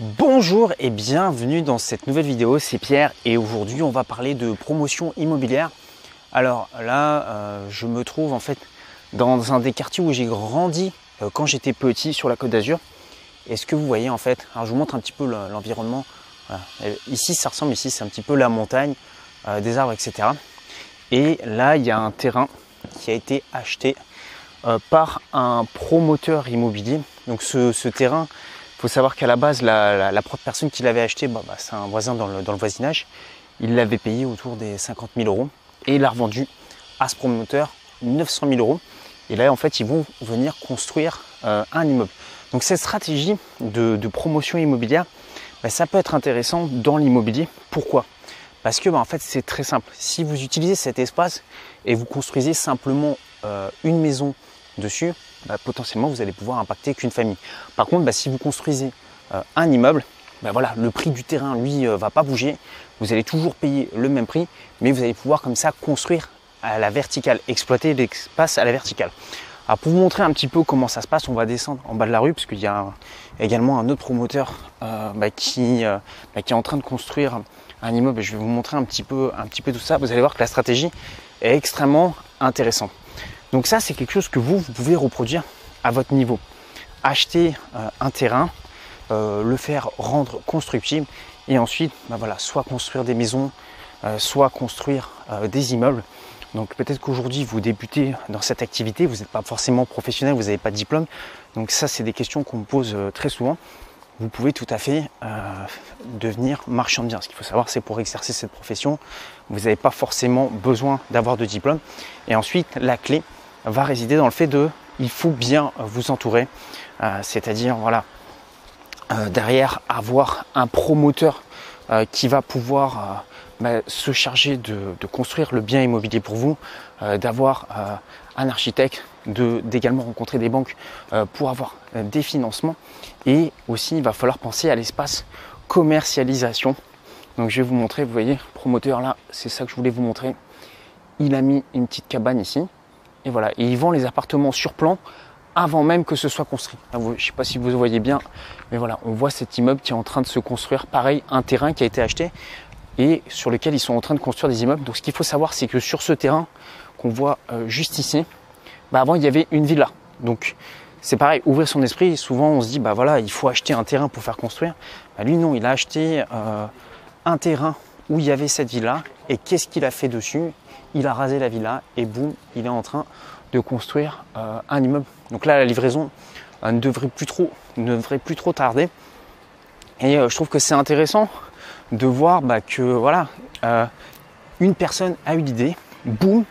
Bonjour et bienvenue dans cette nouvelle vidéo, c'est Pierre et aujourd'hui on va parler de promotion immobilière. Alors là, euh, je me trouve en fait dans un des quartiers où j'ai grandi euh, quand j'étais petit sur la Côte d'Azur. Et ce que vous voyez en fait, alors je vous montre un petit peu l'environnement. Ici ça ressemble, ici c'est un petit peu la montagne, euh, des arbres, etc. Et là il y a un terrain qui a été acheté par un promoteur immobilier. Donc ce terrain, faut savoir qu'à la base, la, la, personne qui l'avait acheté, bah, bah, c'est un voisin dans le, voisinage. Il l'avait payé autour des 50 000 euros et il l'a revendu à ce promoteur 900 000 euros. Et là, en fait, ils vont venir construire euh, un immeuble. Donc cette stratégie de, promotion immobilière, bah, ça peut être intéressant dans l'immobilier. Pourquoi? Parce que en fait, c'est très simple. Si vous utilisez cet espace et vous construisez simplement euh, une maison dessus, bah, potentiellement vous allez pouvoir impacter qu'une famille. Par contre, bah, si vous construisez euh, un immeuble, bah, voilà, le prix du terrain, lui, ne euh, va pas bouger. Vous allez toujours payer le même prix, mais vous allez pouvoir comme ça construire à la verticale, exploiter l'espace à la verticale. Alors pour vous montrer un petit peu comment ça se passe, on va descendre en bas de la rue, parce qu'il y a également un autre promoteur euh, qui, qui est en train de construire un immeuble. Je vais vous montrer un petit peu, un petit peu tout ça. Vous allez voir que la stratégie est extrêmement intéressante. Donc ça, c'est quelque chose que vous, vous pouvez reproduire à votre niveau. Acheter euh, un terrain, euh, le faire rendre constructible et ensuite, bah voilà, soit construire des maisons, euh, soit construire des immeubles. Donc peut-être qu'aujourd'hui vous débutez dans cette activité, vous n'êtes pas forcément professionnel, vous n'avez pas de diplôme. Donc ça c'est des questions qu'on me pose très souvent. Vous pouvez tout à fait devenir marchand de biens. Ce qu'il faut savoir c'est pour exercer cette profession, vous n'avez pas forcément besoin d'avoir de diplôme. Et ensuite la clé va résider dans le fait de il faut bien vous entourer, euh, c'est-à-dire voilà euh, derrière avoir un promoteur euh, qui va pouvoir bah, se charger de, construire le bien immobilier pour vous, d'avoir un architecte, d'également rencontrer des banques pour avoir des financements et aussi il va falloir penser à l'espace commercialisation. Donc je vais vous montrer, vous voyez, promoteur là, c'est ça que je voulais vous montrer. Il a mis une petite cabane ici, et voilà, et ils vendent les appartements sur plan avant même que ce soit construit. je ne sais pas si vous voyez bien, mais voilà, on voit cet immeuble qui est en train de se construire. Pareil, un terrain qui a été acheté et sur lequel ils sont en train de construire des immeubles. Donc ce qu'il faut savoir, c'est que sur ce terrain qu'on voit euh, juste ici, bah, avant il y avait une villa. Donc c'est pareil, ouvrir son esprit. Souvent on se dit, bah voilà, il faut acheter un terrain pour faire construire. Bah, lui non, il a acheté euh, un terrain où il y avait cette villa. Et qu'est-ce qu'il a fait dessus? Il a rasé la villa et boum, il est en train de construire euh, un immeuble. Donc là, la livraison euh, ne, devrait plus trop, ne devrait plus trop tarder. Et euh, je trouve que c'est intéressant de voir bah, que voilà, une personne a eu l'idée, boum,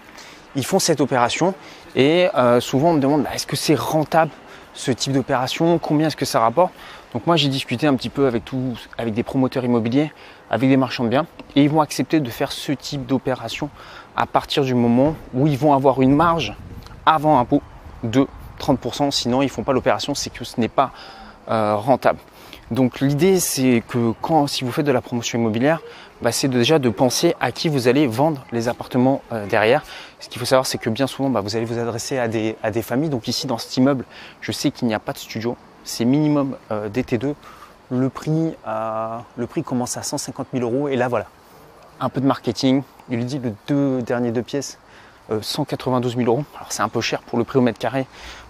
ils font cette opération. Et souvent on me demande bah, est-ce que c'est rentable? Ce type d'opération, combien est-ce que ça rapporte. Donc moi j'ai discuté un petit peu avec tous, avec des promoteurs immobiliers, avec des marchands de biens, et ils vont accepter de faire ce type d'opération à partir du moment où ils vont avoir une marge avant impôt de 30%. Sinon ils ne font pas l'opération, c'est que ce n'est pas euh, rentable. Donc l'idée c'est que quand si vous faites de la promotion immobilière, bah, c'est déjà de penser à qui vous allez vendre les appartements euh, derrière. Ce qu'il faut savoir c'est que bien souvent bah, vous allez vous adresser à des, familles. Donc ici dans cet immeuble, je sais qu'il n'y a pas de studio, c'est minimum euh, DT2. Le prix, le prix commence à 150 000 euros et là voilà, un peu de marketing. Il dit le deux derniers deux pièces 192 euh, 000 euros. Alors c'est un peu cher pour le prix au mètre carré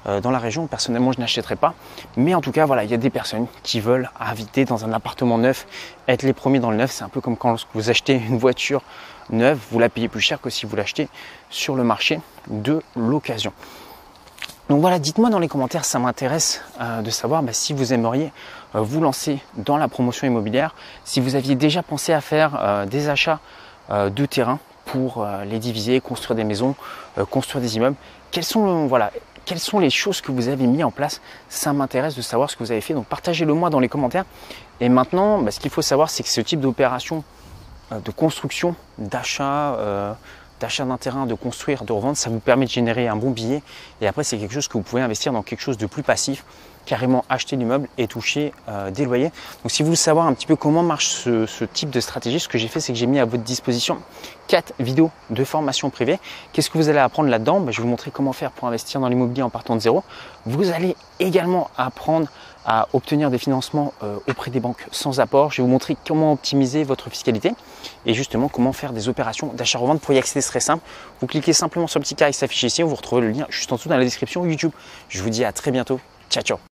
euh, dans la région. Personnellement, je n'achèterai pas. Mais en tout cas, voilà, il y a des personnes qui veulent habiter dans un appartement neuf, être les premiers dans le neuf. C'est un peu comme quand vous achetez une voiture neuve, vous la payez plus cher que si vous l'achetez sur le marché de l'occasion. Donc voilà, dites-moi dans les commentaires, ça m'intéresse euh, de savoir bah, si vous aimeriez vous lancer dans la promotion immobilière, si vous aviez déjà pensé à faire des achats de terrain pour euh, les diviser, construire des maisons, euh, construire des immeubles. Quelles sont, voilà, quelles sont les choses que vous avez mis en place? Ça m'intéresse de savoir ce que vous avez fait. Donc partagez-le moi dans les commentaires. Et maintenant, bah, ce qu'il faut savoir, c'est que ce type d'opération euh, de construction, d'achat, d'achat d'un terrain, de construire, de revendre, ça vous permet de générer un bon billet. Et après, c'est quelque chose que vous pouvez investir dans quelque chose de plus passif. carrément acheter l'immeuble et toucher euh, des loyers. Donc si vous voulez savoir un petit peu comment marche ce, type de stratégie, ce que j'ai fait, c'est que j'ai mis à votre disposition quatre vidéos de formation privée. Qu'est-ce que vous allez apprendre là-dedans? Ben, Je vais vous montrer comment faire pour investir dans l'immobilier en partant de zéro. Vous allez également apprendre à obtenir des financements euh, auprès des banques sans apport. Je vais vous montrer comment optimiser votre fiscalité et justement comment faire des opérations d'achat-revente. Pour y accéder, c'est très simple. Vous cliquez simplement sur le petit carré qui s'affiche ici. Vous retrouvez le lien juste en dessous dans la description YouTube. Je vous dis à très bientôt. Ciao, ciao